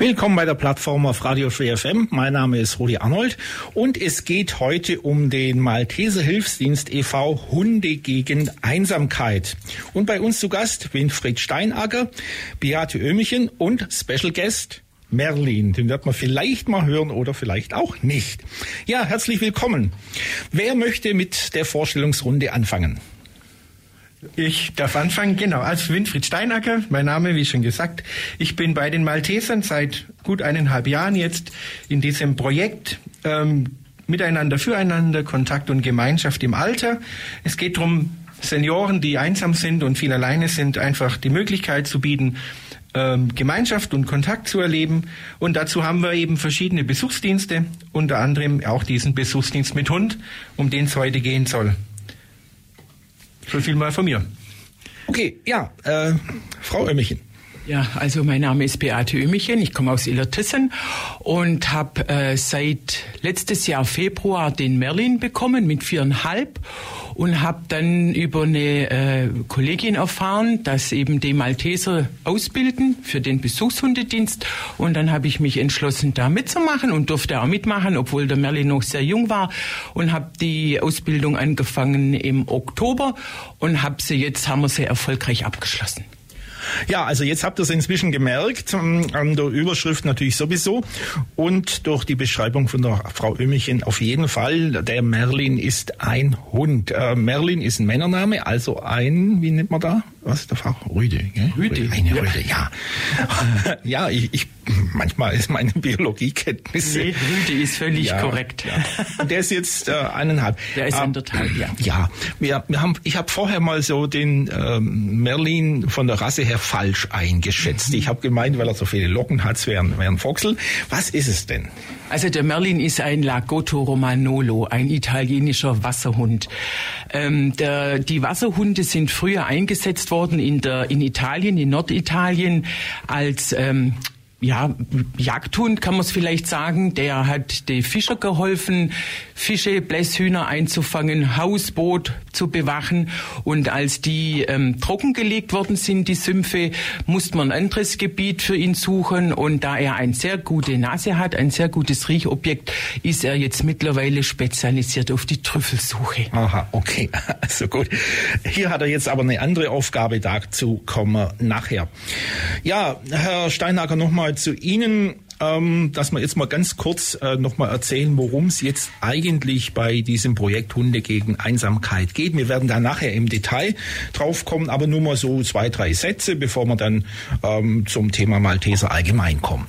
Willkommen bei der Plattform auf Radio Free FM. Mein Name ist Rudi Arnold und es geht heute um den Malteser Hilfsdienst e.V. Hunde gegen Einsamkeit. Und bei uns zu Gast Winfried Steinacker, Beate Ömichen und Special Guest Merlin. Den wird man vielleicht mal hören oder vielleicht auch nicht. Ja, herzlich willkommen. Wer möchte mit der Vorstellungsrunde anfangen? Ich darf anfangen, genau, als Winfried Steinacker, mein Name, wie schon gesagt. Ich bin bei den Maltesern seit gut eineinhalb Jahren jetzt in diesem Projekt ähm, Miteinander, Füreinander, Kontakt und Gemeinschaft im Alter. Es geht darum, Senioren, die einsam sind und viel alleine sind, einfach die Möglichkeit zu bieten, ähm, Gemeinschaft und Kontakt zu erleben. Und dazu haben wir eben verschiedene Besuchsdienste, unter anderem auch diesen Besuchsdienst mit Hund, um den es heute gehen soll. So viel mal von mir. Okay, ja, äh, Frau Ömmichen. Ja, also mein Name ist Beate Ömichen, ich komme aus Illertissen und habe äh, seit letztes Jahr Februar den Merlin bekommen mit viereinhalb und habe dann über eine äh, Kollegin erfahren, dass eben die Malteser ausbilden für den Besuchshundedienst und dann habe ich mich entschlossen, da mitzumachen und durfte auch mitmachen, obwohl der Merlin noch sehr jung war und habe die Ausbildung angefangen im Oktober und habe sie jetzt haben wir sie erfolgreich abgeschlossen. Ja, also jetzt habt ihr es inzwischen gemerkt, ähm, an der Überschrift natürlich sowieso und durch die Beschreibung von der Frau Ömichen auf jeden Fall. Der Merlin ist ein Hund. Äh, Merlin ist ein Männername, also ein, wie nennt man da? Was ist der Frau? Rüde. Gell? Rüde. Eine ja. Rüde, ja. ja, ich, ich, manchmal ist meine Biologiekenntnisse. Nee, Rüde ist völlig ja, korrekt. Ja. Der ist jetzt äh, eineinhalb. Der ist ähm, anderthalb, ja. Ja, wir, wir haben, ich habe vorher mal so den ähm, Merlin von der Rasse her falsch eingeschätzt. Mhm. Ich habe gemeint, weil er so viele Locken hat, es wäre ein Foxel. Was ist es denn? Also der Merlin ist ein Lagotto Romanolo, ein italienischer Wasserhund. Ähm, der, die Wasserhunde sind früher eingesetzt worden in, der, in Italien, in Norditalien als ähm, ja, Jagdhund kann man es vielleicht sagen, der hat den Fischer geholfen, Fische, Blässhühner einzufangen, Hausboot zu bewachen. Und als die ähm, trockengelegt worden sind, die Sümpfe, musste man ein anderes Gebiet für ihn suchen. Und da er eine sehr gute Nase hat, ein sehr gutes Riechobjekt, ist er jetzt mittlerweile spezialisiert auf die Trüffelsuche. Aha, okay, also gut. Hier hat er jetzt aber eine andere Aufgabe, dazu kommen wir nachher. Ja, Herr Steinhager, nochmal zu Ihnen, ähm, dass wir jetzt mal ganz kurz äh, nochmal erzählen, worum es jetzt eigentlich bei diesem Projekt Hunde gegen Einsamkeit geht. Wir werden da nachher im Detail drauf kommen, aber nur mal so zwei, drei Sätze, bevor wir dann ähm, zum Thema Malteser allgemein kommen.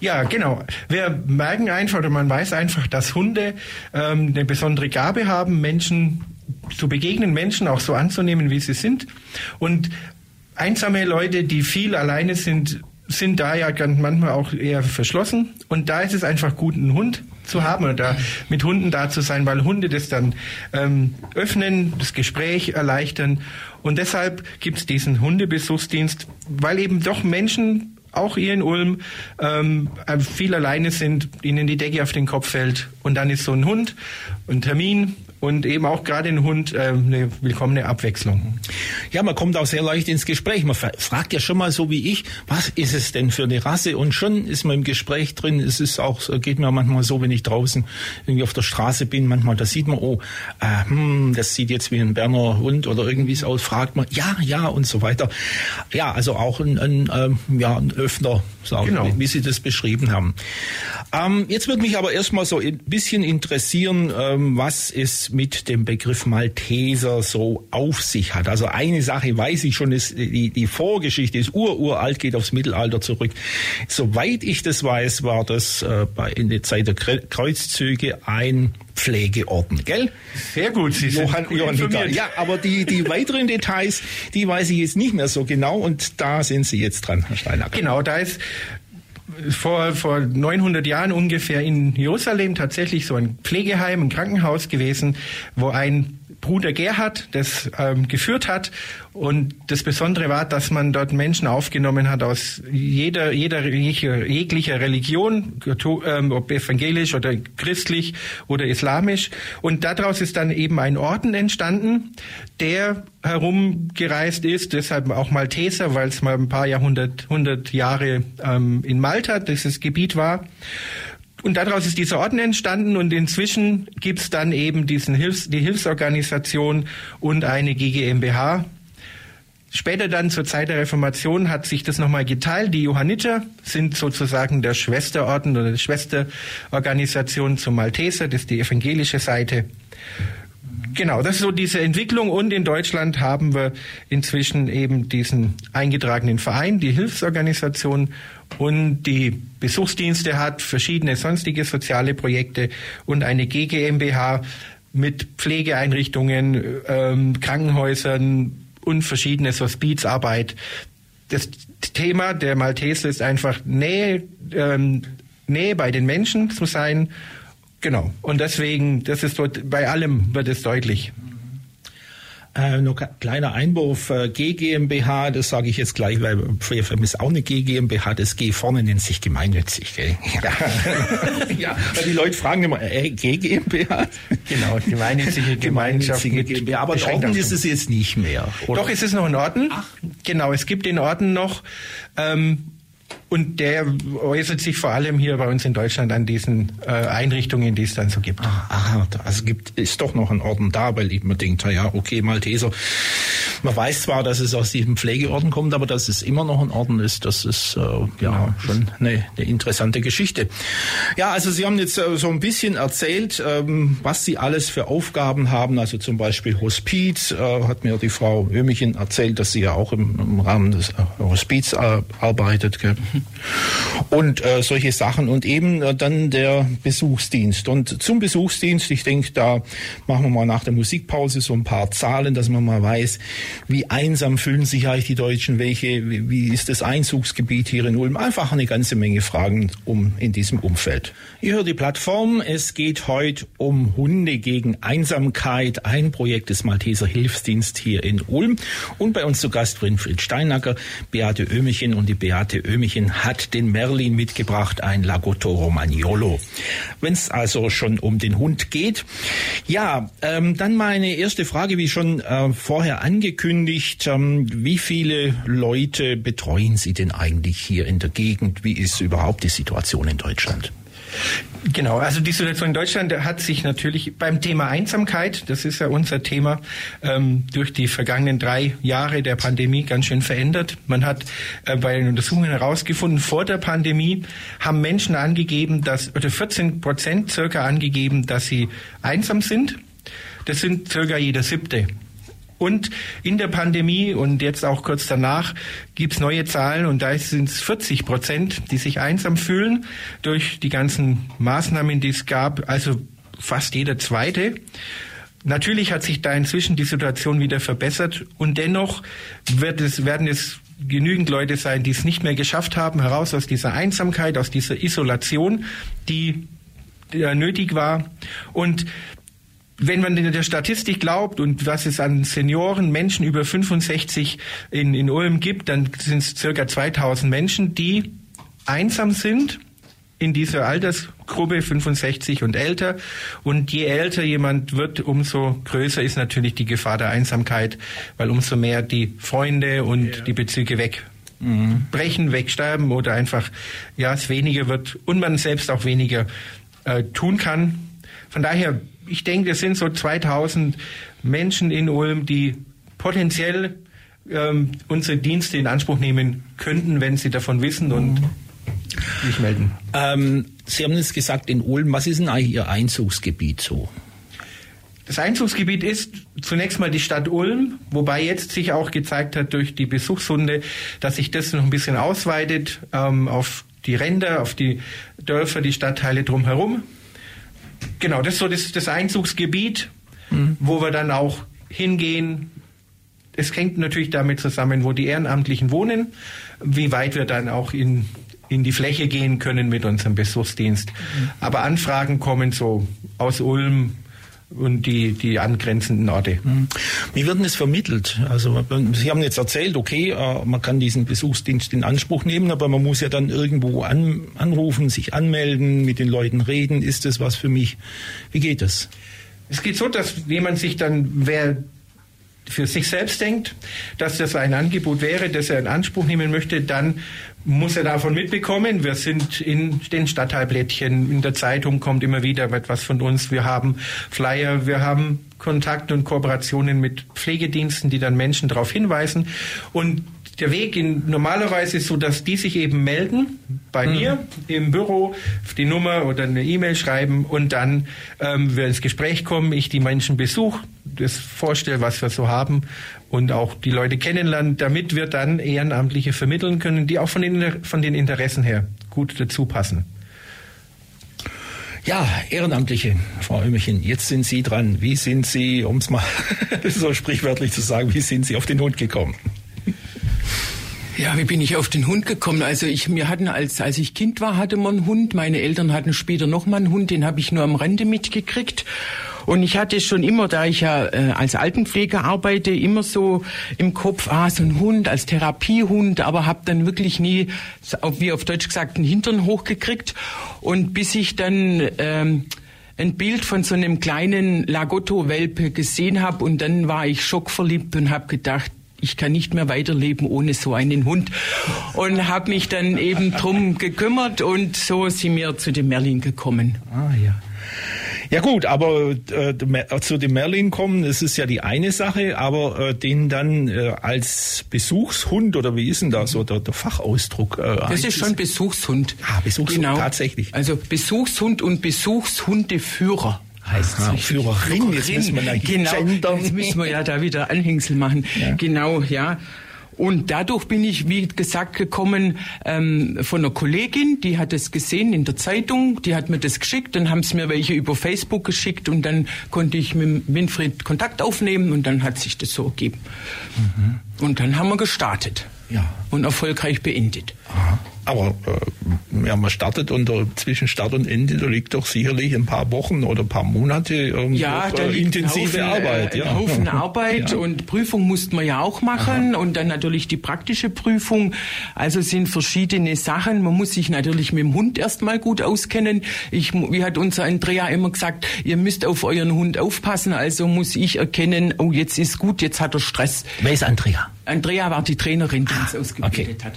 Ja, genau. Wir merken einfach oder man weiß einfach, dass Hunde ähm, eine besondere Gabe haben, Menschen zu begegnen, Menschen auch so anzunehmen, wie sie sind. Und einsame Leute, die viel alleine sind, sind da ja manchmal auch eher verschlossen. Und da ist es einfach gut, einen Hund zu haben oder da mit Hunden da zu sein, weil Hunde das dann ähm, öffnen, das Gespräch erleichtern. Und deshalb gibt es diesen Hundebesuchsdienst, weil eben doch Menschen auch hier in Ulm ähm, viel alleine sind, ihnen die Decke auf den Kopf fällt und dann ist so ein Hund, ein Termin und eben auch gerade ein Hund äh, eine willkommene Abwechslung. Ja, man kommt auch sehr leicht ins Gespräch. Man fragt ja schon mal so wie ich, was ist es denn für eine Rasse? Und schon ist man im Gespräch drin. Es ist auch, geht mir manchmal so, wenn ich draußen irgendwie auf der Straße bin, manchmal, da sieht man, oh, äh, hm, das sieht jetzt wie ein Berner Hund oder irgendwie so aus. Fragt man, ja, ja und so weiter. Ja, also auch ein, ein, ähm, ja, ein Öffner, sagen, genau. wie, wie Sie das beschrieben haben. Ähm, jetzt würde mich aber erstmal so ein bisschen interessieren, ähm, was es mit dem Begriff Malteser so auf sich hat. Also eine Sache weiß ich schon, ist die, die Vorgeschichte ist ururalt, geht aufs Mittelalter zurück. Soweit ich das weiß, war das äh, bei, in der Zeit der Kreuzzüge ein Pflegeorden, gell? Sehr gut, Sie sind Johann, gut Johann informiert. Ja, aber die, die weiteren Details, die weiß ich jetzt nicht mehr so genau und da sind Sie jetzt dran, Herr Steinacker. Genau, da ist vor, vor 900 Jahren ungefähr in Jerusalem tatsächlich so ein Pflegeheim, ein Krankenhaus gewesen, wo ein Bruder Gerhard das ähm, geführt hat. Und das Besondere war, dass man dort Menschen aufgenommen hat aus jeder, jeder jeglicher, Religion, ähm, ob evangelisch oder christlich oder islamisch. Und daraus ist dann eben ein Orden entstanden, der herumgereist ist, deshalb auch Malteser, weil es mal ein paar Jahrhundert, hundert Jahre ähm, in Malta dieses Gebiet war. Und daraus ist dieser Orden entstanden und inzwischen gibt's dann eben diesen Hilfs-, die Hilfsorganisation und eine GGMBH. Später dann zur Zeit der Reformation hat sich das nochmal geteilt. Die Johanniter sind sozusagen der Schwesterorden oder die Schwesterorganisation zum Malteser, das ist die evangelische Seite. Genau, das ist so diese Entwicklung und in Deutschland haben wir inzwischen eben diesen eingetragenen Verein, die Hilfsorganisation und die Besuchsdienste hat, verschiedene sonstige soziale Projekte und eine GGMBH mit Pflegeeinrichtungen, ähm, Krankenhäusern und verschiedene Hospizarbeit. Das Thema der Malteser ist einfach Nähe, ähm, Nähe bei den Menschen zu sein. Genau. Und deswegen, das ist dort, bei allem wird es deutlich. Äh, nur kleiner Einwurf, äh, GGMBH, das sage ich jetzt gleich, weil FFM ist auch eine GGMBH, das G vorne nennt sich gemeinnützig. Gell? Ja. ja, weil die Leute fragen immer, äh, GGMBH? Genau, gemeinnützige Gemeinschaft. Gemeinnützige GmbH, aber in Orden ist es jetzt nicht mehr. Oder? Doch, es ist noch in Orden. Ach. Genau, es gibt den Orden noch. Ähm, und der äußert sich vor allem hier bei uns in Deutschland an diesen äh, Einrichtungen, die es dann so gibt. Aha, also gibt ist doch noch ein Orden da, weil mir denke, ja, okay, Malteser. Man weiß zwar, dass es aus diesem Pflegeorden kommt, aber dass es immer noch ein Orden ist, das ist äh, ja genau. schon eine, eine interessante Geschichte. Ja, also Sie haben jetzt äh, so ein bisschen erzählt, ähm, was Sie alles für Aufgaben haben, also zum Beispiel Hospiz, äh, hat mir die Frau Ömichen erzählt, dass sie ja auch im, im Rahmen des äh, Hospiz äh, arbeitet. Gell? Und äh, solche Sachen und eben äh, dann der Besuchsdienst. Und zum Besuchsdienst, ich denke, da machen wir mal nach der Musikpause so ein paar Zahlen, dass man mal weiß, wie einsam fühlen sich eigentlich die Deutschen, welche, wie, wie ist das Einzugsgebiet hier in Ulm? Einfach eine ganze Menge Fragen um in diesem Umfeld. Ihr hört die Plattform. Es geht heute um Hunde gegen Einsamkeit, ein Projekt des Malteser Hilfsdienst hier in Ulm. Und bei uns zu Gast Winfried Steinacker, Beate Ömichen und die Beate Ömichen hat den Merlin mitgebracht, ein Lagotto Romagnolo. Wenn es also schon um den Hund geht. Ja, ähm, dann meine erste Frage, wie schon äh, vorher angekündigt. Ähm, wie viele Leute betreuen Sie denn eigentlich hier in der Gegend? Wie ist überhaupt die Situation in Deutschland? Genau, also die Situation in Deutschland hat sich natürlich beim Thema Einsamkeit, das ist ja unser Thema, ähm, durch die vergangenen drei Jahre der Pandemie ganz schön verändert. Man hat äh, bei den Untersuchungen herausgefunden, vor der Pandemie haben Menschen angegeben, dass, oder 14 Prozent circa angegeben, dass sie einsam sind. Das sind circa jeder siebte. Und in der Pandemie und jetzt auch kurz danach gibt's neue Zahlen und da sind es 40 Prozent, die sich einsam fühlen durch die ganzen Maßnahmen, die es gab. Also fast jeder zweite. Natürlich hat sich da inzwischen die Situation wieder verbessert und dennoch wird es, werden es genügend Leute sein, die es nicht mehr geschafft haben, heraus aus dieser Einsamkeit, aus dieser Isolation, die die nötig war. Und wenn man der Statistik glaubt und was es an Senioren, Menschen über 65 in, in Ulm gibt, dann sind es circa 2000 Menschen, die einsam sind in dieser Altersgruppe 65 und älter. Und je älter jemand wird, umso größer ist natürlich die Gefahr der Einsamkeit, weil umso mehr die Freunde und ja. die Bezüge wegbrechen, mhm. wegsterben oder einfach, ja, es weniger wird und man selbst auch weniger äh, tun kann. Von daher ich denke, es sind so 2000 Menschen in Ulm, die potenziell ähm, unsere Dienste in Anspruch nehmen könnten, wenn sie davon wissen und sich melden. Ähm, sie haben jetzt gesagt, in Ulm, was ist denn eigentlich Ihr Einzugsgebiet so? Das Einzugsgebiet ist zunächst mal die Stadt Ulm, wobei jetzt sich auch gezeigt hat durch die Besuchshunde, dass sich das noch ein bisschen ausweitet ähm, auf die Ränder, auf die Dörfer, die Stadtteile drumherum. Genau, das ist so das, das Einzugsgebiet, mhm. wo wir dann auch hingehen. Es hängt natürlich damit zusammen, wo die Ehrenamtlichen wohnen, wie weit wir dann auch in, in die Fläche gehen können mit unserem Besuchsdienst. Mhm. Aber Anfragen kommen so aus Ulm, und die, die angrenzenden Orte. Mhm. Wie wird denn es vermittelt? Also Sie haben jetzt erzählt, okay, äh, man kann diesen Besuchsdienst in Anspruch nehmen, aber man muss ja dann irgendwo an, anrufen, sich anmelden, mit den Leuten reden. Ist das was für mich? Wie geht das? Es geht so, dass jemand sich dann, wer für sich selbst denkt, dass das ein Angebot wäre, das er in Anspruch nehmen möchte, dann muss er davon mitbekommen. Wir sind in den Stadtteilblättchen, in der Zeitung kommt immer wieder etwas von uns. Wir haben Flyer, wir haben Kontakte und Kooperationen mit Pflegediensten, die dann Menschen darauf hinweisen. Und der Weg in, normalerweise ist so, dass die sich eben melden bei mhm. mir im Büro, die Nummer oder eine E-Mail schreiben und dann ähm, wir ins Gespräch kommen, ich die Menschen besuche, das vorstelle, was wir so haben und auch die Leute kennenlernen, damit wir dann Ehrenamtliche vermitteln können, die auch von den, von den Interessen her gut dazu passen. Ja, Ehrenamtliche, Frau Ömmerchen, jetzt sind Sie dran. Wie sind Sie, um es mal so sprichwörtlich zu sagen, wie sind Sie auf den Hund gekommen? Ja, wie bin ich auf den Hund gekommen? Also ich, wir hatten als als ich Kind war, hatte man einen Hund. Meine Eltern hatten später noch mal einen Hund, den habe ich nur am Rande mitgekriegt. Und ich hatte schon immer, da ich ja äh, als Altenpfleger arbeite, immer so im Kopf, ah, so ein Hund als Therapiehund, aber habe dann wirklich nie, wie auf Deutsch gesagt, einen Hintern hochgekriegt. Und bis ich dann ähm, ein Bild von so einem kleinen Lagotto-Welpe gesehen habe und dann war ich schockverliebt und habe gedacht, ich kann nicht mehr weiterleben ohne so einen Hund und habe mich dann eben drum gekümmert und so sind wir zu dem Merlin gekommen. Ah ja. Ja gut, aber äh, zu dem Merlin kommen, das ist ja die eine Sache, aber äh, den dann äh, als Besuchshund oder wie ist denn da so der, der Fachausdruck? Äh, das ist schon Besuchshund. Ah, Besuchshund, genau. tatsächlich. Also Besuchshund und Besuchshundeführer heißt es. Führerin, jetzt müssen wir da genau, gendern. Jetzt müssen wir ja da wieder Anhängsel machen. Ja. Genau, ja. Und dadurch bin ich, wie gesagt, gekommen ähm, von einer Kollegin, die hat es gesehen in der Zeitung, die hat mir das geschickt, dann haben sie mir welche über Facebook geschickt und dann konnte ich mit Winfried Kontakt aufnehmen und dann hat sich das so ergeben. Mhm. Und dann haben wir gestartet. Ja. Und erfolgreich beendet. Aha. Aber äh, ja, man startet und zwischen Start und Ende, da liegt doch sicherlich ein paar Wochen oder ein paar Monate ähm, ja, da äh, intensive ein Haufen, Arbeit. Äh, ja. Ein Haufen Arbeit ja. und Prüfung musste man ja auch machen Aha. und dann natürlich die praktische Prüfung. Also sind verschiedene Sachen. Man muss sich natürlich mit dem Hund erstmal gut auskennen. Ich, wie hat unser Andrea immer gesagt, ihr müsst auf euren Hund aufpassen. Also muss ich erkennen, oh jetzt ist gut, jetzt hat er Stress. Wer ist Andrea? Andrea war die Trainerin, die uns ah, ausgebildet okay. hat.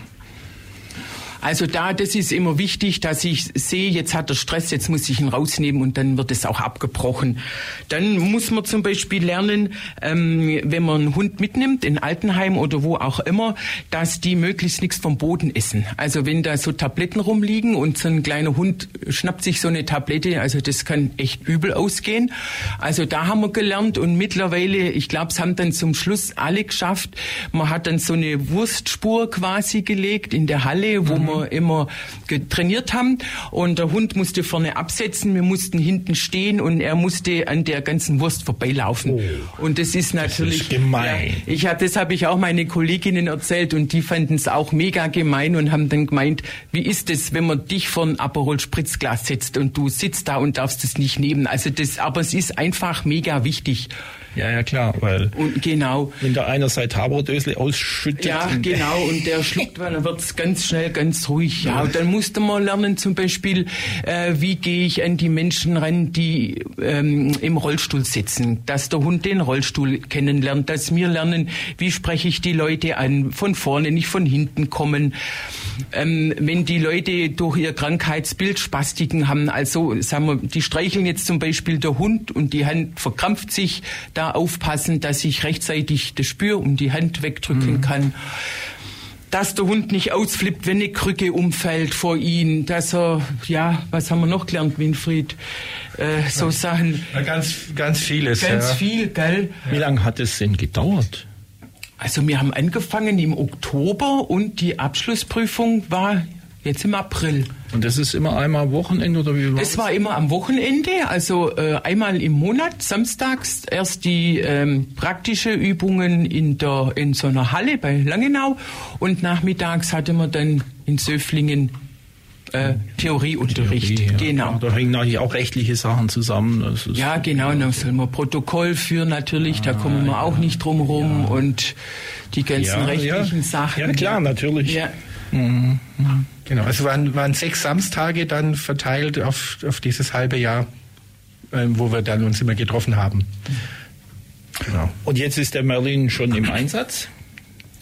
Also da, das ist immer wichtig, dass ich sehe, jetzt hat er Stress, jetzt muss ich ihn rausnehmen und dann wird es auch abgebrochen. Dann muss man zum Beispiel lernen, ähm, wenn man einen Hund mitnimmt, in Altenheim oder wo auch immer, dass die möglichst nichts vom Boden essen. Also wenn da so Tabletten rumliegen und so ein kleiner Hund schnappt sich so eine Tablette, also das kann echt übel ausgehen. Also da haben wir gelernt und mittlerweile, ich glaube, es haben dann zum Schluss alle geschafft. Man hat dann so eine Wurstspur quasi gelegt in der Halle, wo mhm wir immer getrainiert haben. Und der Hund musste vorne absetzen, wir mussten hinten stehen und er musste an der ganzen Wurst vorbeilaufen. Oh, und das ist natürlich das ist gemein. Ja, ich hab, das habe ich auch meine Kolleginnen erzählt und die fanden es auch mega gemein und haben dann gemeint, wie ist es, wenn man dich vor ein Aperol Spritzglas setzt und du sitzt da und darfst es nicht nehmen. Also das, aber es ist einfach mega wichtig. Ja, ja, klar, weil und genau. wenn da einer sein Tabordösle ausschüttet. Ja, genau, und der schluckt, weil dann wird's ganz schnell ganz ruhig. Ja, und dann musste man lernen, zum Beispiel, äh, wie gehe ich an die Menschen ran, die ähm, im Rollstuhl sitzen, dass der Hund den Rollstuhl kennenlernt, dass wir lernen, wie spreche ich die Leute an, von vorne, nicht von hinten kommen. Ähm, wenn die Leute durch ihr Krankheitsbild Spastiken haben, also sagen wir, die streicheln jetzt zum Beispiel der Hund und die Hand verkrampft sich, da aufpassen, dass ich rechtzeitig das Spür um die Hand wegdrücken mhm. kann. Dass der Hund nicht ausflippt, wenn eine Krücke umfällt vor ihm, dass er, ja, was haben wir noch gelernt, Winfried? Äh, so Sachen. Ja, ganz, ganz vieles. Ganz ja. viel, gell? Wie lange hat es denn gedauert? Also wir haben angefangen im Oktober und die Abschlussprüfung war jetzt im April. Und das ist immer einmal am Wochenende oder wie war Es war immer am Wochenende, also äh, einmal im Monat, samstags erst die ähm, praktische Übungen in der in so einer Halle bei Langenau und nachmittags hatte man dann in Söflingen äh, Theorieunterricht. Theorie, ja. Genau. Da hängen natürlich auch rechtliche Sachen zusammen. ja, genau. Dann soll man Protokoll führen natürlich. Ah, da kommen wir ja. auch nicht drum rum ja. und die ganzen rechtlichen Sachen. Ja, klar, natürlich. Ja. Mhm. Mhm. Genau. Also waren, waren sechs Samstage dann verteilt auf, auf dieses halbe Jahr, äh, wo wir dann uns immer getroffen haben. Genau. Und jetzt ist der Merlin schon im Einsatz?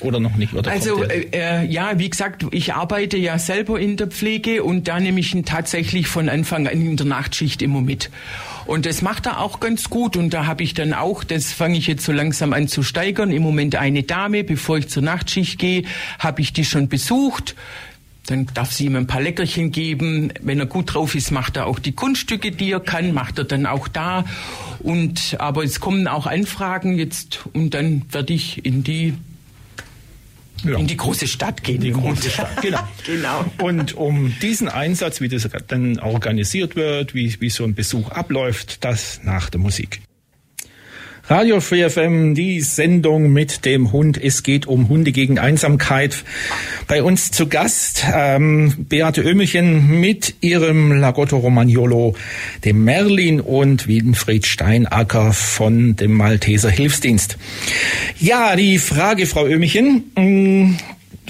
Oder noch nicht? Oder also äh, äh, ja, wie gesagt, ich arbeite ja selber in der Pflege und da nehme ich ihn tatsächlich von Anfang an in der Nachtschicht immer mit. Und das macht er auch ganz gut und da habe ich dann auch, das fange ich jetzt so langsam an zu steigern, im Moment eine Dame, bevor ich zur Nachtschicht gehe, habe ich die schon besucht. Dann darf sie ihm ein paar Leckerchen geben. Wenn er gut drauf ist, macht er auch die Kunststücke, die er kann, macht er dann auch da. Und aber es kommen auch Anfragen jetzt und dann werde ich in die ja. in die große Stadt gehen. Die große Stadt, genau. genau. Und um diesen Einsatz, wie das dann organisiert wird, wie, wie so ein Besuch abläuft, das nach der Musik. Radio Free FM, die Sendung mit dem Hund. Es geht um Hunde gegen Einsamkeit. Bei uns zu Gast ähm, Beate Ömelchen mit ihrem Lagotto Romagnolo, dem Merlin und Winfried Steinacker von dem Malteser Hilfsdienst. Ja, die Frage, Frau Ömelchen.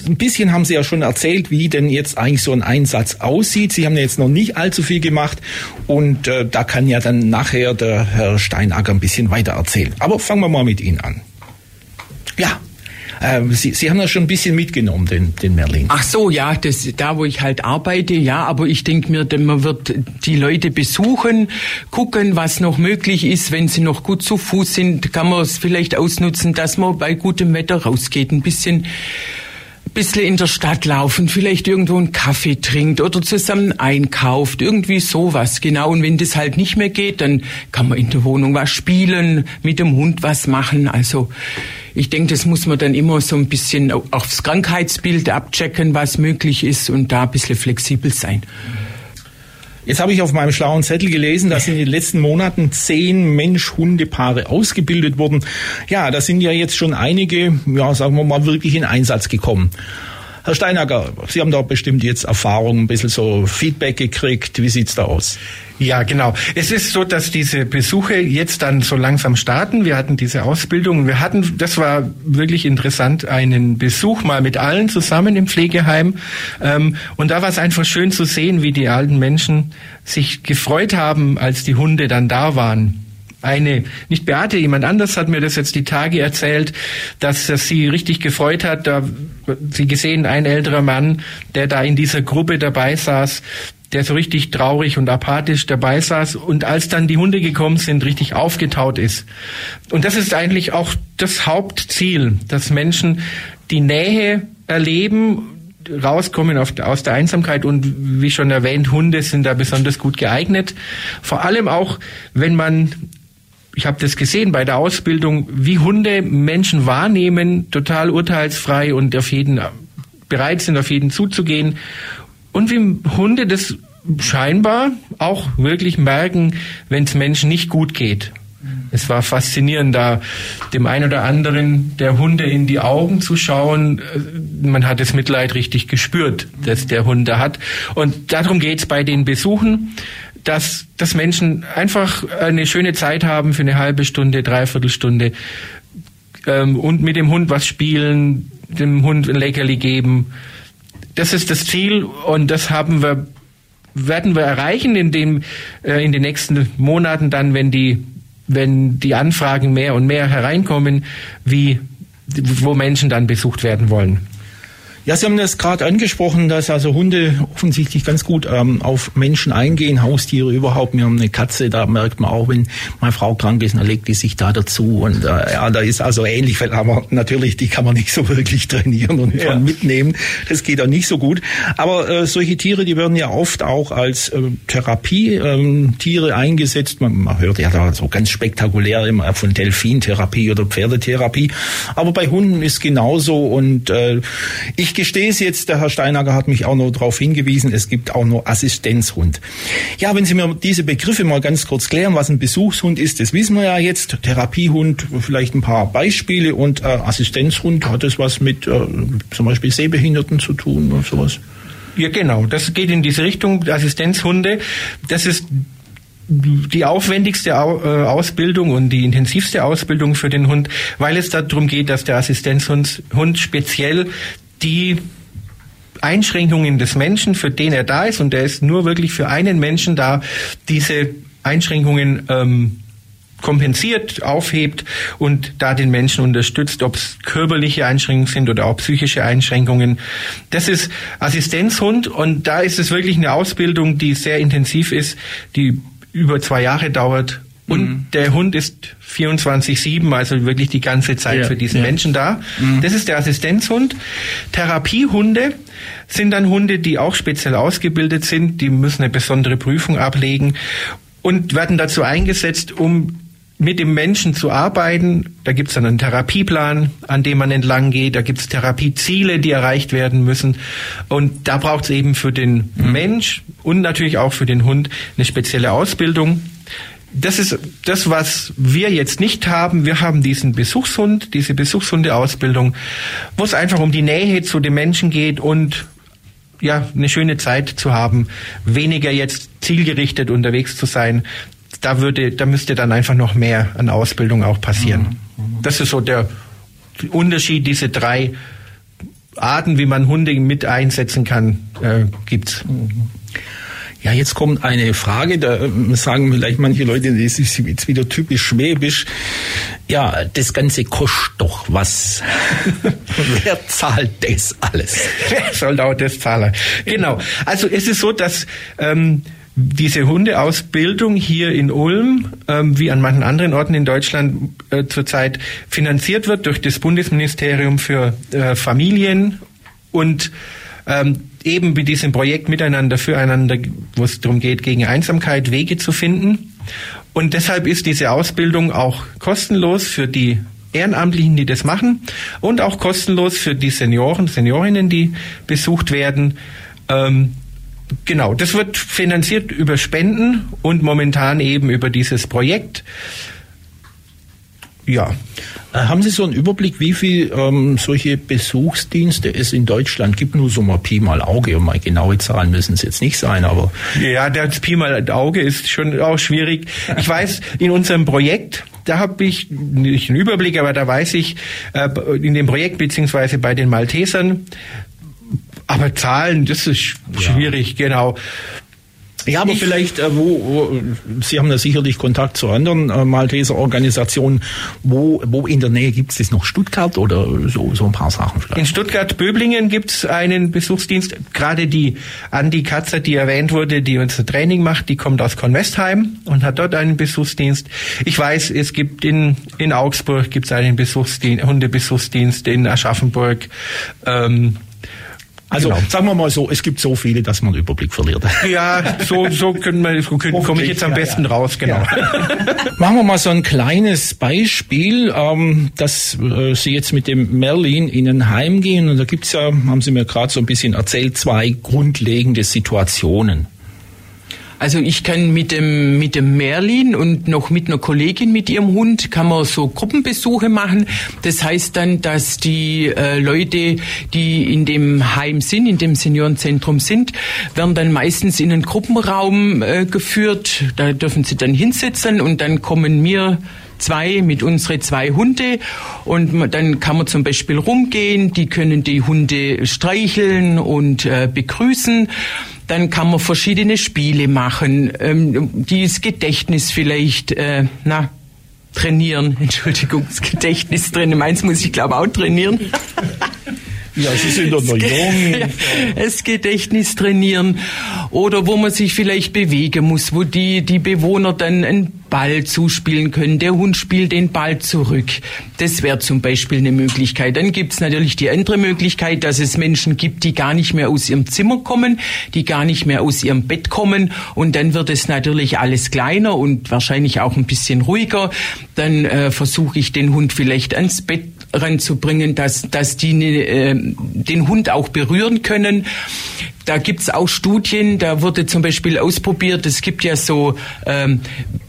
Ein bisschen haben Sie ja schon erzählt, wie denn jetzt eigentlich so ein Einsatz aussieht. Sie haben ja jetzt noch nicht allzu viel gemacht und äh, da kann ja dann nachher der Herr Steinacker ein bisschen weiter erzählen. Aber fangen wir mal mit Ihnen an. Ja, ähm, Sie, Sie haben ja schon ein bisschen mitgenommen, den, den Merlin. Ach so, ja, das, da wo ich halt arbeite, ja, aber ich denke mir, man wird die Leute besuchen, gucken, was noch möglich ist. Wenn sie noch gut zu Fuß sind, kann man es vielleicht ausnutzen, dass man bei gutem Wetter rausgeht, ein bisschen bisschen in der Stadt laufen, vielleicht irgendwo einen Kaffee trinkt oder zusammen einkauft, irgendwie sowas, genau. Und wenn das halt nicht mehr geht, dann kann man in der Wohnung was spielen, mit dem Hund was machen. Also ich denke, das muss man dann immer so ein bisschen aufs Krankheitsbild abchecken, was möglich ist und da ein bisschen flexibel sein. Jetzt habe ich auf meinem schlauen Zettel gelesen, dass in den letzten Monaten zehn Mensch-Hunde-Paare ausgebildet wurden. Ja, da sind ja jetzt schon einige, ja, sagen wir mal, wirklich in Einsatz gekommen. Herr Steinacker, Sie haben da bestimmt jetzt Erfahrung, ein bisschen so Feedback gekriegt. Wie sieht's da aus? Ja, genau. Es ist so, dass diese Besuche jetzt dann so langsam starten. Wir hatten diese Ausbildung. Wir hatten, das war wirklich interessant, einen Besuch mal mit allen zusammen im Pflegeheim. Ähm, und da war es einfach schön zu sehen, wie die alten Menschen sich gefreut haben, als die Hunde dann da waren eine, nicht Beate, jemand anders hat mir das jetzt die Tage erzählt, dass das sie richtig gefreut hat. Da sie gesehen, ein älterer Mann, der da in dieser Gruppe dabei saß, der so richtig traurig und apathisch dabei saß und als dann die Hunde gekommen sind, richtig aufgetaut ist. Und das ist eigentlich auch das Hauptziel, dass Menschen die Nähe erleben, rauskommen aus der Einsamkeit und wie schon erwähnt, Hunde sind da besonders gut geeignet. Vor allem auch, wenn man ich habe das gesehen bei der Ausbildung, wie Hunde Menschen wahrnehmen, total urteilsfrei und auf jeden bereit sind, auf jeden zuzugehen und wie Hunde das scheinbar auch wirklich merken, wenn es Menschen nicht gut geht. Es war faszinierend, da dem einen oder anderen der Hunde in die Augen zu schauen. Man hat das Mitleid richtig gespürt, dass der Hund da hat. Und darum geht's bei den Besuchen, dass, dass Menschen einfach eine schöne Zeit haben für eine halbe Stunde, dreiviertel Stunde ähm, und mit dem Hund was spielen, dem Hund ein Leckerli geben das ist das Ziel und das haben wir, werden wir erreichen in dem, äh, in den nächsten Monaten dann, wenn die, wenn die Anfragen mehr und mehr hereinkommen, wie, wo Menschen dann besucht werden wollen. Ja, Sie haben das gerade angesprochen, dass also Hunde offensichtlich ganz gut ähm, auf Menschen eingehen, Haustiere überhaupt. Wir haben eine Katze, da merkt man auch, wenn meine Frau krank ist, dann legt die sich da dazu. Und äh, ja, da ist also ähnlich, aber natürlich, die kann man nicht so wirklich trainieren und ja. mitnehmen. Das geht auch nicht so gut. Aber äh, solche Tiere, die werden ja oft auch als äh, Therapietiere ähm, eingesetzt. Man, man hört ja da so ganz spektakulär immer von Delfintherapie oder Pferdetherapie. Aber bei Hunden ist genauso und äh, ich gestehe es jetzt, der Herr Steinager hat mich auch noch darauf hingewiesen, es gibt auch noch Assistenzhund. Ja, wenn Sie mir diese Begriffe mal ganz kurz klären, was ein Besuchshund ist, das wissen wir ja jetzt. Therapiehund, vielleicht ein paar Beispiele und äh, Assistenzhund, hat das was mit äh, zum Beispiel Sehbehinderten zu tun oder sowas? Ja, genau. Das geht in diese Richtung. Assistenzhunde, das ist die aufwendigste äh, Ausbildung und die intensivste Ausbildung für den Hund, weil es darum geht, dass der Assistenzhund Hund speziell die Einschränkungen des Menschen, für den er da ist, und der ist nur wirklich für einen Menschen da, diese Einschränkungen ähm, kompensiert, aufhebt und da den Menschen unterstützt, ob es körperliche Einschränkungen sind oder auch psychische Einschränkungen. Das ist Assistenzhund und da ist es wirklich eine Ausbildung, die sehr intensiv ist, die über zwei Jahre dauert und mhm. der Hund ist 24-7, also wirklich die ganze Zeit ja, für diesen ja. Menschen da. Mhm. Das ist der Assistenzhund. Therapiehunde sind dann Hunde, die auch speziell ausgebildet sind. Die müssen eine besondere Prüfung ablegen und werden dazu eingesetzt, um mit dem Menschen zu arbeiten. Da gibt es dann einen Therapieplan, an dem man entlang geht. Da gibt es Therapieziele, die erreicht werden müssen. Und da braucht es eben für den mhm. Mensch und natürlich auch für den Hund eine spezielle Ausbildung. Das ist das, was wir jetzt nicht haben. Wir haben diesen Besuchshund, diese Besuchshundeausbildung, wo es einfach um die Nähe zu den Menschen geht und ja, eine schöne Zeit zu haben, weniger jetzt zielgerichtet unterwegs zu sein, da würde, da müsste dann einfach noch mehr an Ausbildung auch passieren. Mhm. Das ist so der Unterschied, diese drei Arten, wie man Hunde mit einsetzen kann, äh, gibt's. Ja, jetzt kommt eine Frage, da äh, sagen vielleicht manche Leute, das ist jetzt wieder typisch schwäbisch. Ja, das Ganze kostet doch was. Wer zahlt das alles? Wer soll auch das zahlen? Genau. Also es ist so, dass ähm, diese Hundeausbildung hier in Ulm, ähm, wie an manchen anderen Orten in Deutschland äh, zurzeit finanziert wird durch das Bundesministerium für äh, Familien und ähm, eben mit diesem Projekt Miteinander füreinander, wo es darum geht, gegen Einsamkeit Wege zu finden. Und deshalb ist diese Ausbildung auch kostenlos für die Ehrenamtlichen, die das machen und auch kostenlos für die Senioren, Seniorinnen, die besucht werden. Ähm, Genau, das wird finanziert über Spenden und momentan eben über dieses Projekt. Ja. Äh, haben Sie so einen Überblick, wie viel ähm, solche Besuchsdienste es in Deutschland gibt? Nur so mal Pi mal Auge und mal genaue Zahlen müssen es jetzt nicht sein, aber. Ja, das Pi mal Auge ist schon auch schwierig. Ich weiß, in unserem Projekt, da habe ich nicht einen Überblick, aber da weiß ich, äh, in dem Projekt beziehungsweise bei den Maltesern aber Zahlen, das ist schwierig, ja. genau. Ja, aber ich, vielleicht, äh, wo, wo, Sie haben ja sicherlich Kontakt zu anderen äh, Malteser Organisationen. Wo, wo in der Nähe gibt es das noch? Stuttgart oder so, so ein paar Sachen vielleicht? In Stuttgart-Böblingen gibt es einen Besuchsdienst. Gerade die Andi Katzer, die erwähnt wurde, die unser Training macht, die kommt aus Kornwestheim und hat dort einen Besuchsdienst. Ich weiß, es gibt in, in Augsburg gibt's einen Besuchsdienst, Hundebesuchsdienst, in Aschaffenburg. Ähm, also genau. sagen wir mal so, es gibt so viele, dass man den Überblick verliert. Ja, so, so können wir, so können, komme ich jetzt am besten ja, ja. raus, genau. Ja. Machen wir mal so ein kleines Beispiel, ähm, dass äh, Sie jetzt mit dem Merlin in ein Heim gehen und da gibt's ja, haben Sie mir gerade so ein bisschen erzählt, zwei grundlegende Situationen. Also ich kann mit dem, mit dem Merlin und noch mit einer Kollegin mit ihrem Hund kann man so Gruppenbesuche machen. Das heißt dann, dass die äh, Leute, die in dem Heim sind, in dem Seniorenzentrum sind, werden dann meistens in einen Gruppenraum äh, geführt. Da dürfen sie dann hinsetzen und dann kommen mir zwei mit unsere zwei Hunde und dann kann man zum Beispiel rumgehen, die können die Hunde streicheln und äh, begrüßen dann kann man verschiedene Spiele machen, ähm, die das Gedächtnis vielleicht, äh, na, trainieren. Entschuldigung, das Gedächtnis drin. Meins muss ich glaube auch trainieren. Ja, Sie sind doch noch jung. Das Gedächtnis trainieren. Oder wo man sich vielleicht bewegen muss, wo die, die Bewohner dann einen Ball zuspielen können. Der Hund spielt den Ball zurück. Das wäre zum Beispiel eine Möglichkeit. Dann gibt es natürlich die andere Möglichkeit, dass es Menschen gibt, die gar nicht mehr aus ihrem Zimmer kommen, die gar nicht mehr aus ihrem Bett kommen. Und dann wird es natürlich alles kleiner und wahrscheinlich auch ein bisschen ruhiger. Dann äh, versuche ich den Hund vielleicht ans Bett ranzubringen, dass, dass die äh, den Hund auch berühren können. Da gibt's auch Studien, da wurde zum Beispiel ausprobiert, es gibt ja so ähm,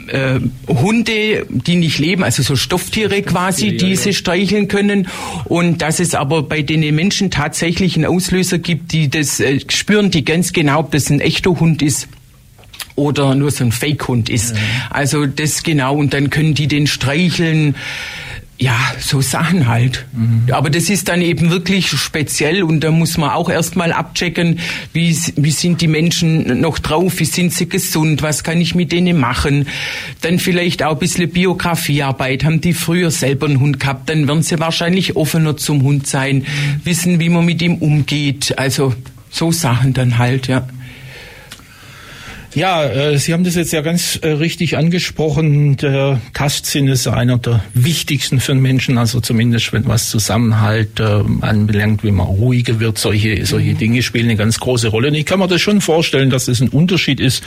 äh, Hunde, die nicht leben, also so Stofftiere quasi, die sie streicheln können. Und dass es aber bei den Menschen tatsächlich einen Auslöser gibt, die das äh, spüren, die ganz genau, ob das ein echter Hund ist oder nur so ein Fake-Hund ist. Ja. Also das genau, und dann können die den streicheln. Ja, so Sachen halt. Mhm. Aber das ist dann eben wirklich speziell und da muss man auch erstmal abchecken, wie, wie sind die Menschen noch drauf, wie sind sie gesund, was kann ich mit denen machen. Dann vielleicht auch ein bisschen Biografiearbeit. Haben die früher selber einen Hund gehabt, dann werden sie wahrscheinlich offener zum Hund sein, mhm. wissen, wie man mit ihm umgeht. Also so Sachen dann halt, ja. Ja, äh, Sie haben das jetzt ja ganz äh, richtig angesprochen. Der Tastsinn ist einer der wichtigsten für den Menschen, also zumindest wenn was Zusammenhalt äh, anbelangt, wie man ruhiger wird, solche, solche mhm. Dinge spielen eine ganz große Rolle. Und ich kann mir das schon vorstellen, dass es ein Unterschied ist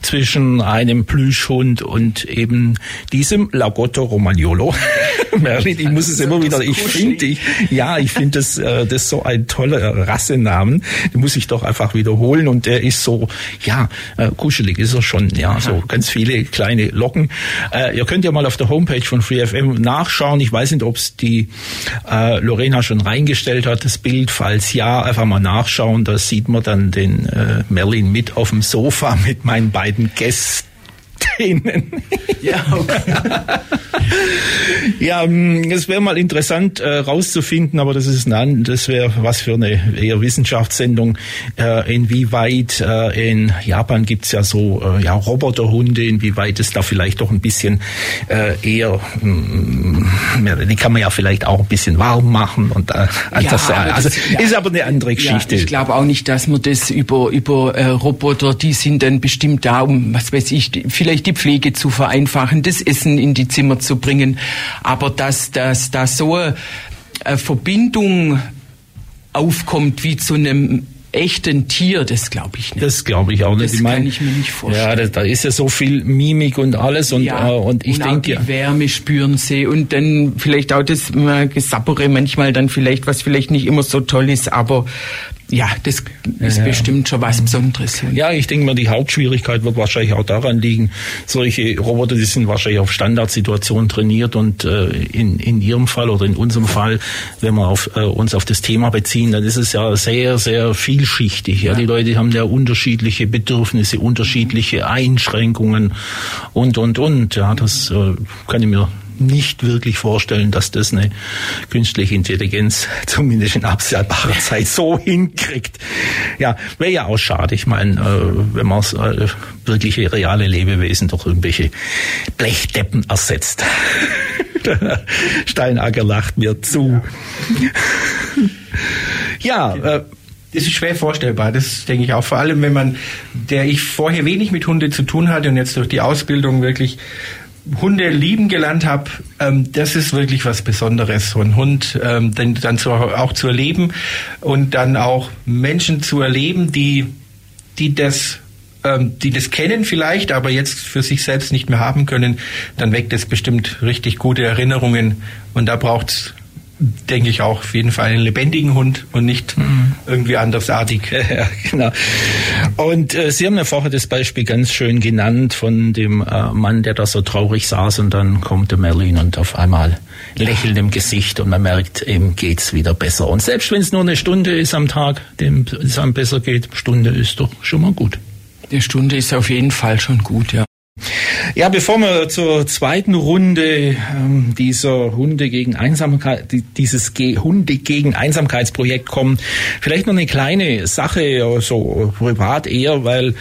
zwischen einem Plüschhund und eben diesem Lagotto Romagnolo. Merlin, ich muss es immer wieder, ich finde, ich, ja, ich finde das, äh, das so ein toller Rassenamen. Den muss ich doch einfach wiederholen und der ist so, ja, äh, kuschelig ist er schon, ja, so ganz viele kleine Locken. Äh, ihr könnt ja mal auf der Homepage von FreeFM nachschauen. Ich weiß nicht, ob es die äh, Lorena schon reingestellt hat, das Bild. Falls ja, einfach mal nachschauen. Da sieht man dann den äh, Merlin mit auf dem Sofa mit meinen beiden Gästen denen. Ja, okay. ja, mm, es wäre mal interessant äh, rauszufinden, aber das ist ein, das wäre was für eine eher Wissenschaftssendung, äh, inwieweit äh, in Japan gibt's ja so äh, ja, Roboterhunde, inwieweit es da vielleicht doch ein bisschen äh, eher, mh, mm, die kann man ja vielleicht auch ein bisschen warm machen und äh, ja, das, also das, ja, ist aber eine andere Geschichte. Ja, ich glaube auch nicht, dass man das über über äh, Roboter, die sind dann bestimmt da, um was weiß ich, vielleicht die Pflege zu vereinfachen, das Essen in die Zimmer zu bringen. Aber dass, dass da so eine Verbindung aufkommt wie zu einem echten Tier, das glaube ich nicht. Das glaube ich auch nicht. Das ich mein, kann ich mir nicht vorstellen. Ja, da, da, ist ja so viel Mimik und alles und, ja, äh, und ich denke ja. Wärme spüren sie und dann vielleicht auch das äh, Gesappere manchmal dann vielleicht, was vielleicht nicht immer so toll ist, aber ja, das ist ja, bestimmt schon was Besonderes. Ja, ich denke mal, die Hauptschwierigkeit wird wahrscheinlich auch daran liegen, solche Roboter, die sind wahrscheinlich auf Standardsituationen trainiert und äh, in, in ihrem Fall oder in unserem Fall, wenn wir auf, äh, uns auf das Thema beziehen, dann ist es ja sehr, sehr vielschichtig. Ja, ja. die Leute haben ja unterschiedliche Bedürfnisse, unterschiedliche Einschränkungen und, und, und. Ja, das äh, kann ich mir nicht wirklich vorstellen, dass das eine künstliche Intelligenz zumindest in absehbarer Zeit so hinkriegt. Ja, wäre ja auch schade. Ich meine, äh, wenn man äh, wirkliche reale Lebewesen durch irgendwelche Blechdeppen ersetzt. Steinacker lacht mir zu. ja, äh, das ist schwer vorstellbar. Das denke ich auch. Vor allem, wenn man, der ich vorher wenig mit Hunde zu tun hatte und jetzt durch die Ausbildung wirklich Hunde lieben gelernt habe, ähm, das ist wirklich was Besonderes, so ein Hund ähm, dann, dann zu, auch zu erleben und dann auch Menschen zu erleben, die, die das ähm, die das kennen vielleicht, aber jetzt für sich selbst nicht mehr haben können, dann weckt es bestimmt richtig gute Erinnerungen und da braucht es denke ich auch auf jeden Fall einen lebendigen Hund und nicht mhm. irgendwie andersartig. Ja, genau. Und äh, Sie haben ja vorher das Beispiel ganz schön genannt von dem äh, Mann, der da so traurig saß und dann kommt der Merlin und auf einmal lächelt im Gesicht und man merkt, ihm geht's wieder besser. Und selbst wenn es nur eine Stunde ist am Tag, dem es einem besser geht, Stunde ist doch schon mal gut. Die Stunde ist auf jeden Fall schon gut, ja. Ja, bevor wir zur zweiten Runde ähm, dieser Hunde gegen Einsamkeit, dieses Ge Hunde gegen Einsamkeitsprojekt kommen, vielleicht noch eine kleine Sache, so privat eher, weil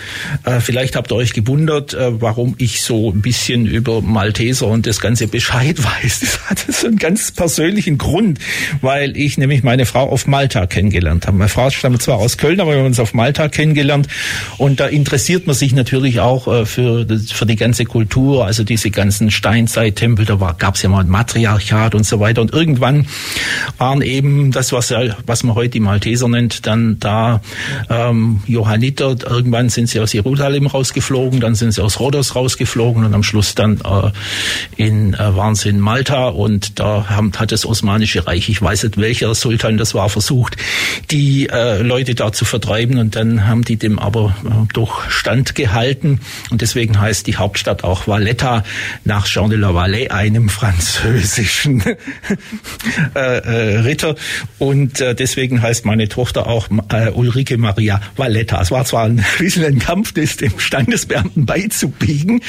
äh, vielleicht habt ihr euch gewundert, äh, warum ich so ein bisschen über Malteser und das ganze Bescheid weiß. Das hat so einen ganz persönlichen Grund, weil ich nämlich meine Frau auf Malta kennengelernt habe. Meine Frau stammt zwar aus Köln, aber wir haben uns auf Malta kennengelernt und da interessiert man sich natürlich auch äh, für, für die ganze also diese ganzen Steinzeittempel, da gab es ja mal ein Matriarchat und so weiter. Und irgendwann waren eben das, was, was man heute die Malteser nennt, dann da ähm, Johanniter. Irgendwann sind sie aus Jerusalem rausgeflogen, dann sind sie aus Rhodos rausgeflogen und am Schluss dann äh, in, äh, waren sie in Malta und da haben, hat das Osmanische Reich, ich weiß nicht welcher Sultan das war, versucht, die äh, Leute da zu vertreiben und dann haben die dem aber äh, doch standgehalten und deswegen heißt die Hauptstadt auch Valletta nach Jean de la Vallée, einem französischen äh, äh, Ritter und äh, deswegen heißt meine Tochter auch äh, Ulrike Maria Valletta. Es war zwar ein bisschen ein Kampf, das dem Standesbeamten beizubiegen,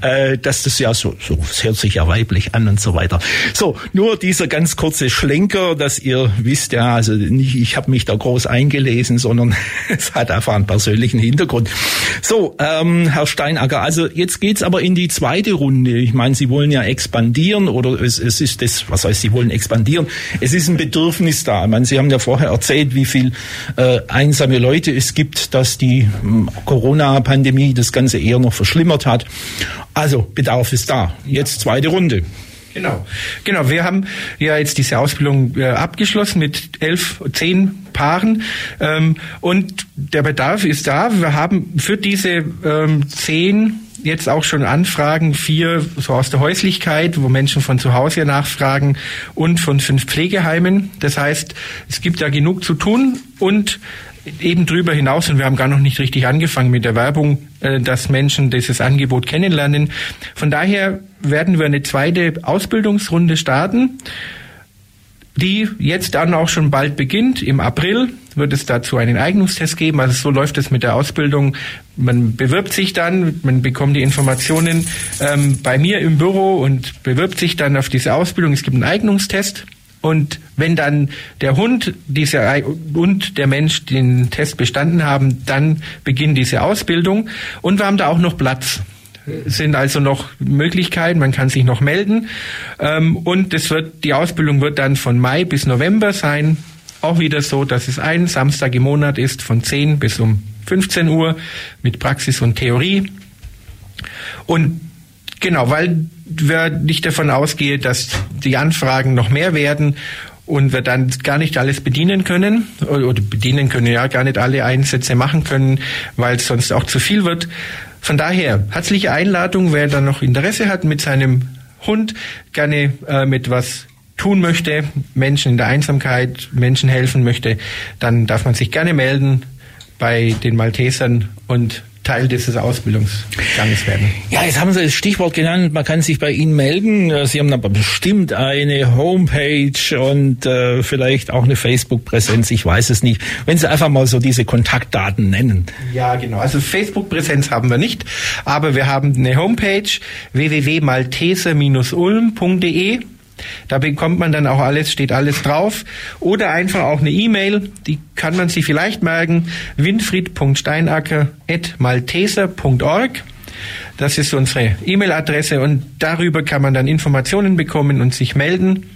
äh, dass das ja so, so es hört sich ja weiblich an und so weiter. So, nur dieser ganz kurze Schlenker, dass ihr wisst, ja, also nicht, ich habe mich da groß eingelesen, sondern es hat einfach einen persönlichen Hintergrund. So, ähm, Herr Steinacker, also jetzt geht's aber in die zweite Runde. Ich meine, Sie wollen ja expandieren oder es, es ist das, was heißt, Sie wollen expandieren. Es ist ein Bedürfnis da. Ich meine, Sie haben ja vorher erzählt, wie viel äh, einsame Leute es gibt, dass die hm, Corona-Pandemie das Ganze eher noch verschlimmert hat. Also Bedarf ist da. Jetzt zweite Runde. Genau, genau. Wir haben ja jetzt diese Ausbildung äh, abgeschlossen mit elf, zehn Paaren ähm, und der Bedarf ist da. Wir haben für diese ähm, zehn jetzt auch schon Anfragen, vier so aus der Häuslichkeit, wo Menschen von zu Hause nachfragen und von fünf Pflegeheimen. Das heißt, es gibt da genug zu tun und eben drüber hinaus, und wir haben gar noch nicht richtig angefangen mit der Werbung, äh, dass Menschen dieses Angebot kennenlernen. Von daher werden wir eine zweite Ausbildungsrunde starten, die jetzt dann auch schon bald beginnt. Im April wird es dazu einen Eignungstest geben. Also so läuft es mit der Ausbildung. Man bewirbt sich dann, man bekommt die Informationen ähm, bei mir im Büro und bewirbt sich dann auf diese Ausbildung. Es gibt einen Eignungstest und wenn dann der Hund diese, und der Mensch den Test bestanden haben, dann beginnt diese Ausbildung. Und wir haben da auch noch Platz. Es sind also noch Möglichkeiten, man kann sich noch melden. Ähm, und es wird, die Ausbildung wird dann von Mai bis November sein. Auch wieder so, dass es ein Samstag im Monat ist von 10 bis um 15 Uhr mit Praxis und Theorie. Und genau, weil wir nicht davon ausgehen, dass die Anfragen noch mehr werden und wir dann gar nicht alles bedienen können oder bedienen können ja gar nicht alle Einsätze machen können, weil es sonst auch zu viel wird. Von daher herzliche Einladung, wer da noch Interesse hat mit seinem Hund, gerne äh, mit was tun möchte, Menschen in der Einsamkeit, Menschen helfen möchte, dann darf man sich gerne melden bei den Maltesern und Teil dieses Ausbildungsganges werden. Ja, jetzt haben Sie das Stichwort genannt, man kann sich bei Ihnen melden. Sie haben aber bestimmt eine Homepage und äh, vielleicht auch eine Facebook-Präsenz, ich weiß es nicht. Wenn Sie einfach mal so diese Kontaktdaten nennen. Ja, genau. Also Facebook-Präsenz haben wir nicht, aber wir haben eine Homepage www.malteser-ulm.de da bekommt man dann auch alles, steht alles drauf. Oder einfach auch eine E-Mail, die kann man sich vielleicht merken, winfried.steinacker.malteser.org. Das ist unsere E-Mail-Adresse und darüber kann man dann Informationen bekommen und sich melden.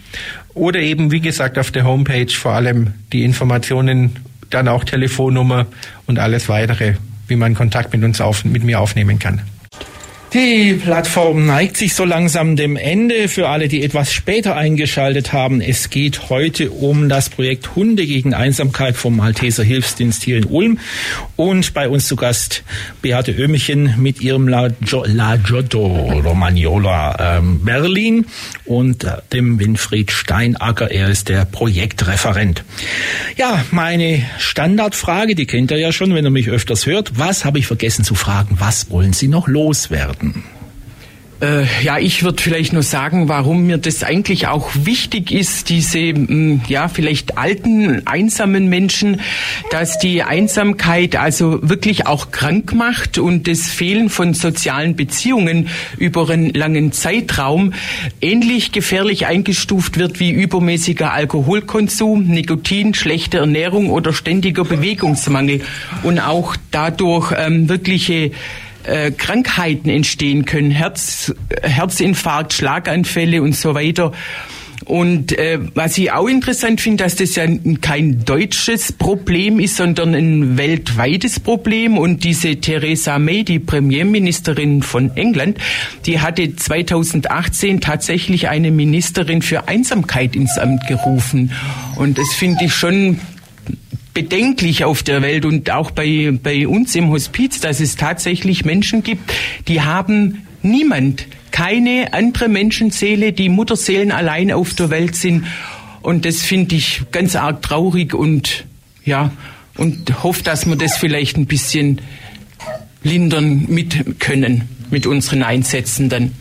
Oder eben, wie gesagt, auf der Homepage vor allem die Informationen, dann auch Telefonnummer und alles weitere, wie man Kontakt mit uns auf, mit mir aufnehmen kann. Die Plattform neigt sich so langsam dem Ende. Für alle, die etwas später eingeschaltet haben, es geht heute um das Projekt Hunde gegen Einsamkeit vom Malteser Hilfsdienst hier in Ulm. Und bei uns zu Gast Beate Ömichen mit ihrem La, jo La Giotto Romagnola ähm, Berlin und äh, dem Winfried Steinacker. Er ist der Projektreferent. Ja, meine Standardfrage, die kennt er ja schon, wenn er mich öfters hört. Was habe ich vergessen zu fragen? Was wollen Sie noch loswerden? Werden? Äh, ja, ich würde vielleicht nur sagen, warum mir das eigentlich auch wichtig ist, diese mm, ja vielleicht alten, einsamen Menschen, dass die Einsamkeit also wirklich auch krank macht und das Fehlen von sozialen Beziehungen über einen langen Zeitraum ähnlich gefährlich eingestuft wird wie übermäßiger Alkoholkonsum, Nikotin, schlechte Ernährung oder ständiger Bewegungsmangel und auch dadurch ähm, wirkliche äh, Krankheiten entstehen können, Herz, Herzinfarkt, Schlaganfälle und so weiter. Und äh, was ich auch interessant finde, dass das ja kein deutsches Problem ist, sondern ein weltweites Problem. Und diese Theresa May, die Premierministerin von England, die hatte 2018 tatsächlich eine Ministerin für Einsamkeit ins Amt gerufen. Und das finde ich schon bedenklich auf der Welt und auch bei, bei uns im Hospiz, dass es tatsächlich Menschen gibt, die haben niemand, keine andere Menschenseele, die Mutterseelen allein auf der Welt sind. Und das finde ich ganz arg traurig und ja, und hoffe, dass wir das vielleicht ein bisschen lindern mit können mit unseren Einsätzen dann.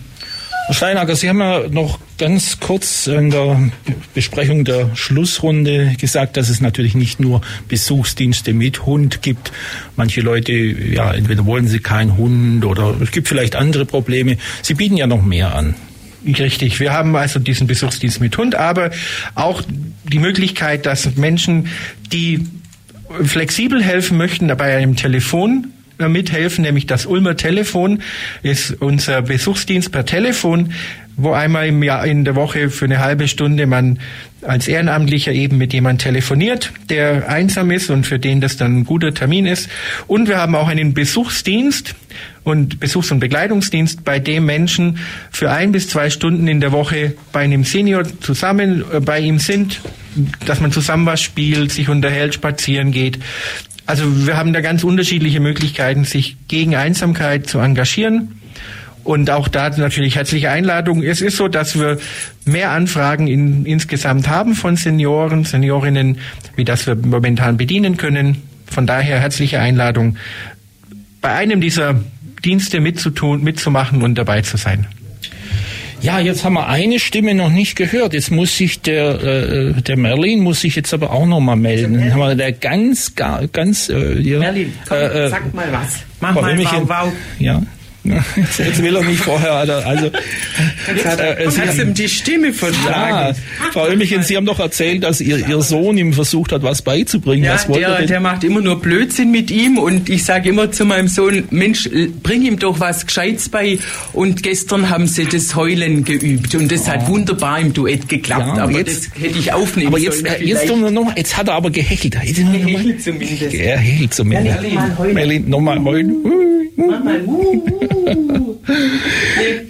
Herr Steinacker, Sie haben ja noch ganz kurz in der Besprechung der Schlussrunde gesagt, dass es natürlich nicht nur Besuchsdienste mit Hund gibt. Manche Leute, ja, entweder wollen sie keinen Hund oder es gibt vielleicht andere Probleme. Sie bieten ja noch mehr an. Richtig, wir haben also diesen Besuchsdienst mit Hund, aber auch die Möglichkeit, dass Menschen, die flexibel helfen möchten, bei einem Telefon mithelfen, nämlich das Ulmer Telefon ist unser Besuchsdienst per Telefon, wo einmal im Jahr in der Woche für eine halbe Stunde man als Ehrenamtlicher eben mit jemandem telefoniert, der einsam ist und für den das dann ein guter Termin ist. Und wir haben auch einen Besuchsdienst und Besuchs- und Begleitungsdienst, bei dem Menschen für ein bis zwei Stunden in der Woche bei einem Senior zusammen äh, bei ihm sind, dass man zusammen was spielt, sich unterhält, spazieren geht. Also wir haben da ganz unterschiedliche Möglichkeiten, sich gegen Einsamkeit zu engagieren. Und auch da natürlich herzliche Einladung. Es ist so, dass wir mehr Anfragen in, insgesamt haben von Senioren, Seniorinnen, wie das wir momentan bedienen können. Von daher herzliche Einladung, bei einem dieser Dienste mitzutun, mitzumachen und dabei zu sein. Ja, jetzt haben wir eine Stimme noch nicht gehört. Jetzt muss sich der äh, der Merlin muss sich jetzt aber auch noch mal melden. Dann haben wir der ganz ganz äh, ja, Merlin, komm, äh, sag mal was. Mach mal wow, wow. Ja. Jetzt will er nicht vorher, also. Jetzt hat, äh, Sie hat ihm die Stimme verschlagen. Ja, Frau Oelmichen, Sie haben doch erzählt, dass ihr, Ihr Sohn ihm versucht hat, was beizubringen. Ja, was der, der macht immer nur Blödsinn mit ihm und ich sage immer zu meinem Sohn, Mensch, bring ihm doch was Gescheites bei. Und gestern haben sie das Heulen geübt und das oh. hat wunderbar im Duett geklappt. Ja, aber jetzt, das hätte ich aufnehmen aber jetzt, sollen. Jetzt, noch, jetzt hat er aber gehechelt. Gehechelt zumindest. Er hechelt zumindest. Merlin, nochmal heulen. Mach mal.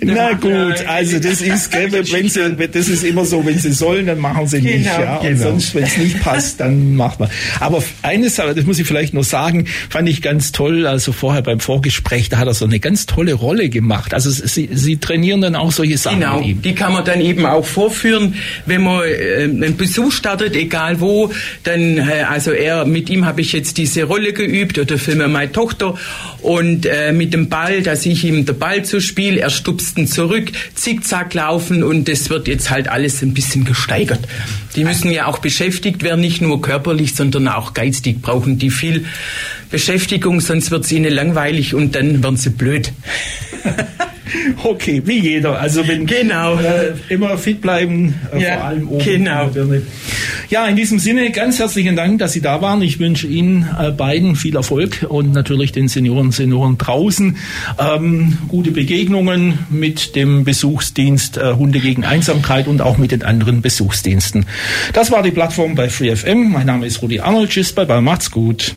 Na gut, also das ist, gell, wenn sie, das ist immer so, wenn sie sollen, dann machen sie nicht, genau, ja. Und genau. sonst, wenn es nicht passt, dann macht man. Aber eines, das muss ich vielleicht noch sagen, fand ich ganz toll. Also vorher beim Vorgespräch, da hat er so eine ganz tolle Rolle gemacht. Also sie, sie trainieren dann auch solche Sachen. Genau, die kann man dann eben auch vorführen, wenn man äh, einen Besuch startet, egal wo. Dann, äh, also er, mit ihm habe ich jetzt diese Rolle geübt oder für meine Tochter und äh, mit dem Ball, dass ich ihm der Ball zu Spiel, er stupst ihn zurück, zickzack laufen und das wird jetzt halt alles ein bisschen gesteigert. Die müssen ja auch beschäftigt werden, nicht nur körperlich, sondern auch geistig brauchen die viel Beschäftigung, sonst wird es ihnen langweilig und dann werden sie blöd. Okay, wie jeder. Also wenn genau. Äh, immer fit bleiben, äh, ja, vor allem oben. Genau. Ja, in diesem Sinne ganz herzlichen Dank, dass Sie da waren. Ich wünsche Ihnen äh, beiden viel Erfolg und natürlich den Senioren, Senioren draußen ähm, gute Begegnungen mit dem Besuchsdienst äh, Hunde gegen Einsamkeit und auch mit den anderen Besuchsdiensten. Das war die Plattform bei FreeFM. Mein Name ist Rudi Arnold. Tschüss, bye bye, macht's gut.